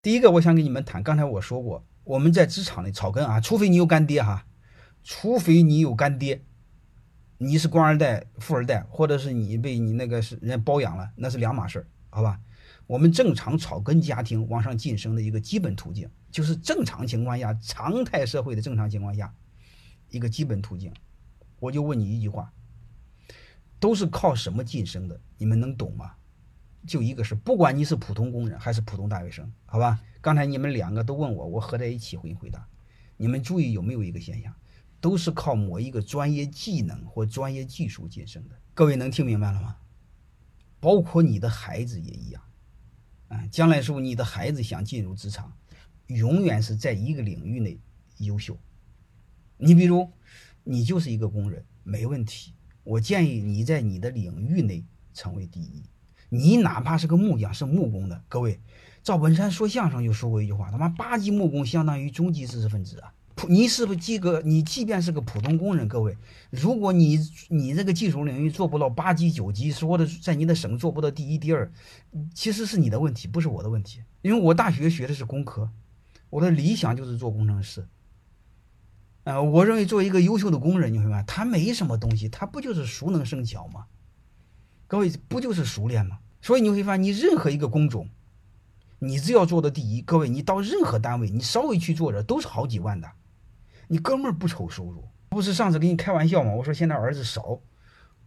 第一个，我想跟你们谈，刚才我说过，我们在职场里草根啊，除非你有干爹哈，除非你有干爹，你是官二代、富二代，或者是你被你那个是人家包养了，那是两码事儿，好吧？我们正常草根家庭往上晋升的一个基本途径，就是正常情况下、常态社会的正常情况下，一个基本途径。我就问你一句话：都是靠什么晋升的？你们能懂吗？就一个是，不管你是普通工人还是普通大学生，好吧？刚才你们两个都问我，我合在一起回回答。你们注意有没有一个现象，都是靠某一个专业技能或专业技术晋升的？各位能听明白了吗？包括你的孩子也一样。啊，将来时候你的孩子想进入职场，永远是在一个领域内优秀。你比如，你就是一个工人，没问题。我建议你在你的领域内成为第一。你哪怕是个木匠，是木工的，各位，赵本山说相声就说过一句话：他妈八级木工相当于中级知识分子啊！你是不是及格？你即便是个普通工人，各位，如果你你这个技术领域做不到八级九级，说的在你的省做不到第一第二，其实是你的问题，不是我的问题。因为我大学学的是工科，我的理想就是做工程师。呃，我认为做一个优秀的工人，你会发现他没什么东西，他不就是熟能生巧吗？各位不就是熟练吗？所以你会发现，你任何一个工种，你只要做到第一，各位，你到任何单位，你稍微去做着都是好几万的，你哥们儿不愁收入。不是上次跟你开玩笑吗？我说现在儿子少，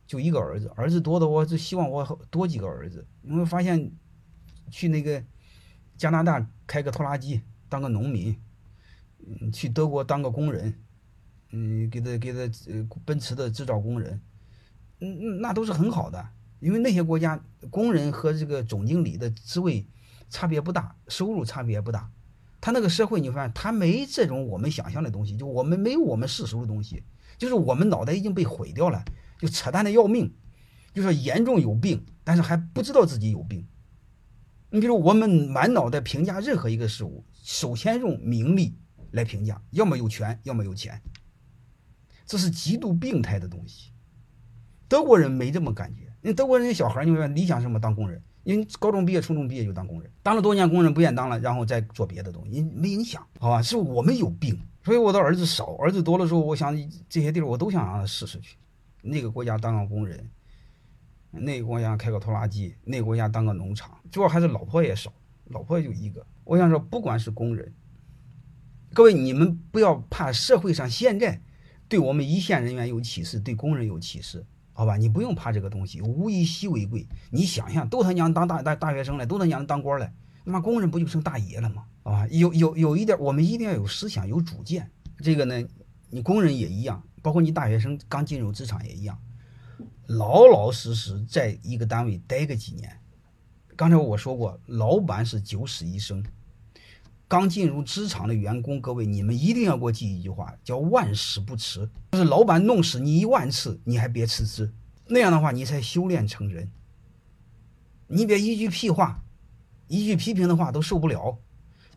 就一个儿子，儿子多的我就希望我多几个儿子。你会发现，去那个加拿大开个拖拉机当个农民，嗯，去德国当个工人，嗯，给他给他呃奔驰的制造工人，嗯嗯，那都是很好的。因为那些国家工人和这个总经理的职位差别不大，收入差别也不大。他那个社会，你发现他没这种我们想象的东西，就我们没有我们世俗的东西，就是我们脑袋已经被毁掉了，就扯淡的要命，就说严重有病，但是还不知道自己有病。你比如我们满脑袋评价任何一个事物，首先用名利来评价，要么有权，要么有钱，这是极度病态的东西。德国人没这么感觉。那德国人小孩，你说理想什么？当工人，因为高中毕业、初中毕业就当工人，当了多年工人不愿当了，然后再做别的东西，没影响，好吧？是我们有病，所以我的儿子少，儿子多了之后，我想这些地儿我都想让他试试去。那个国家当个工人，那个国家开个拖拉机，那个国家当个农场，主要还是老婆也少，老婆也就一个。我想说，不管是工人，各位你们不要怕社会上现在对我们一线人员有歧视，对工人有歧视。好吧，你不用怕这个东西，物以稀为贵。你想想，都他娘当大大大学生了，都他娘当官了，他妈工人不就成大爷了吗？啊，有有有一点，我们一定要有思想，有主见。这个呢，你工人也一样，包括你大学生刚进入职场也一样，老老实实在一个单位待个几年。刚才我说过，老板是九死一生。刚进入职场的员工，各位，你们一定要给我记一句话，叫万死不辞。就是老板弄死你一万次，你还别辞职，那样的话你才修炼成人。你别一句屁话，一句批评的话都受不了，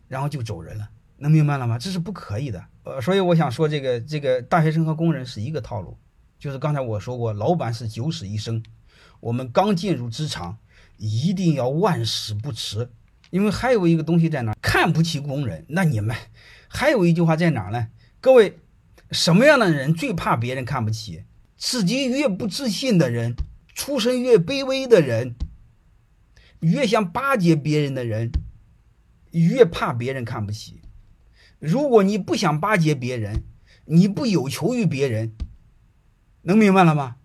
然后就走人了，能明白了吗？这是不可以的。呃，所以我想说，这个这个大学生和工人是一个套路，就是刚才我说过，老板是九死一生，我们刚进入职场，一定要万死不辞。因为还有一个东西在哪？看不起工人，那你们还有一句话在哪呢？各位，什么样的人最怕别人看不起？自己越不自信的人，出身越卑微的人，越想巴结别人的人，越怕别人看不起。如果你不想巴结别人，你不有求于别人，能明白了吗？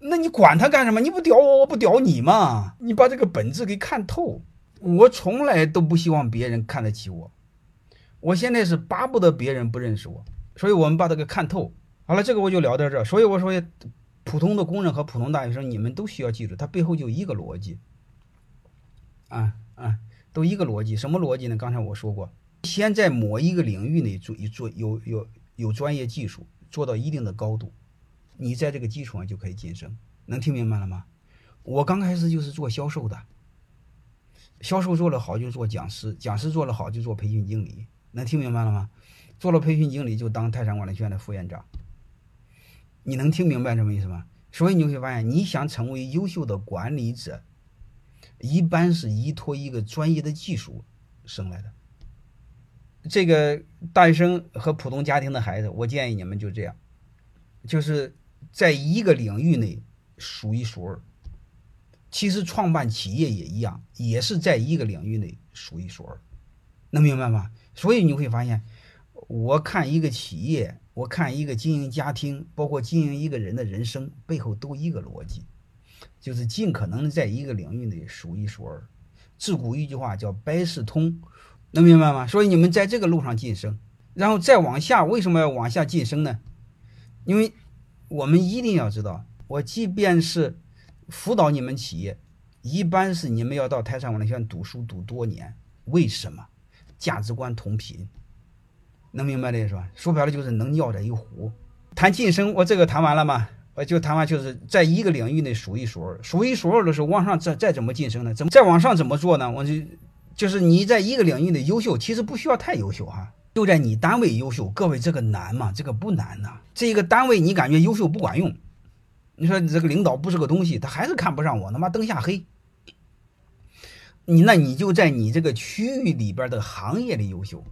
那你管他干什么？你不屌我，我不屌你嘛？你把这个本质给看透。我从来都不希望别人看得起我，我现在是巴不得别人不认识我，所以我们把它给看透。好了，这个我就聊到这。所以我说，普通的工人和普通大学生，你们都需要记住，它背后就一个逻辑，啊啊，都一个逻辑。什么逻辑呢？刚才我说过，先在某一个领域内做一做有有有专业技术，做到一定的高度，你在这个基础上就可以晋升。能听明白了吗？我刚开始就是做销售的。销售做得好就做讲师，讲师做得好就做培训经理，能听明白了吗？做了培训经理就当泰山管理学院的副院长。你能听明白什么意思吗？所以你会发现，你想成为优秀的管理者，一般是依托一个专业的技术生来的。这个诞生和普通家庭的孩子，我建议你们就这样，就是在一个领域内数一数二。其实创办企业也一样，也是在一个领域内数一数二，能明白吗？所以你会发现，我看一个企业，我看一个经营家庭，包括经营一个人的人生，背后都一个逻辑，就是尽可能在一个领域内数一数二。自古一句话叫百事通，能明白吗？所以你们在这个路上晋升，然后再往下，为什么要往下晋升呢？因为我们一定要知道，我即便是。辅导你们企业，一般是你们要到台山管理学院读书读多年，为什么？价值观同频，能明白的是吧？说白了就是能尿在一壶。谈晋升，我这个谈完了吗？我就谈完，就是在一个领域内数一数二，数一数二的时候，往上再再怎么晋升呢？怎么再往上怎么做呢？我就就是你在一个领域内优秀，其实不需要太优秀哈，就在你单位优秀。各位，这个难吗？这个不难呐。这一个单位你感觉优秀不管用。你说你这个领导不是个东西，他还是看不上我，他妈灯下黑。你那你就在你这个区域里边的行业里优秀，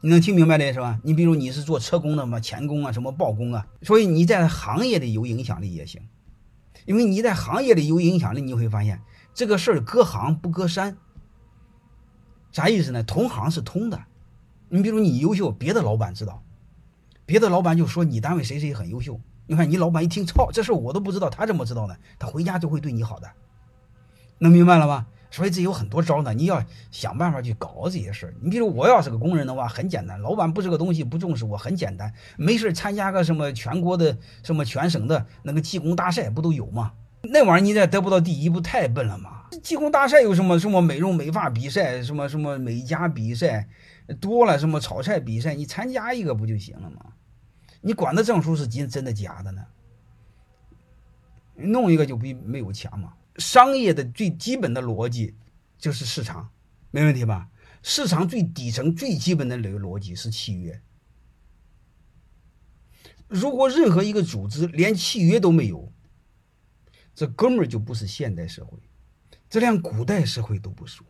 你能听明白的是吧？你比如你是做车工的嘛，钳工啊，什么爆工啊，所以你在行业里有影响力也行。因为你在行业里有影响力，你会发现这个事儿隔行不隔山。啥意思呢？同行是通的。你比如你优秀，别的老板知道，别的老板就说你单位谁谁很优秀。你看，你老板一听，操，这事我都不知道，他怎么知道呢？他回家就会对你好的，能明白了吗？所以这有很多招呢，你要想办法去搞这些事儿。你比如我要是个工人的话，很简单，老板不是个东西，不重视我，很简单，没事参加个什么全国的、什么全省的那个技工大赛，不都有吗？那玩意儿你再得不到第一，不太笨了吗？技工大赛有什么什么美容美发比赛，什么什么美甲比赛，多了什么炒菜比赛，你参加一个不就行了吗？你管他证书是真真的假的呢？弄一个就比没有强嘛。商业的最基本的逻辑就是市场，没问题吧？市场最底层最基本的那个逻辑是契约。如果任何一个组织连契约都没有，这根本就不是现代社会，这连古代社会都不输。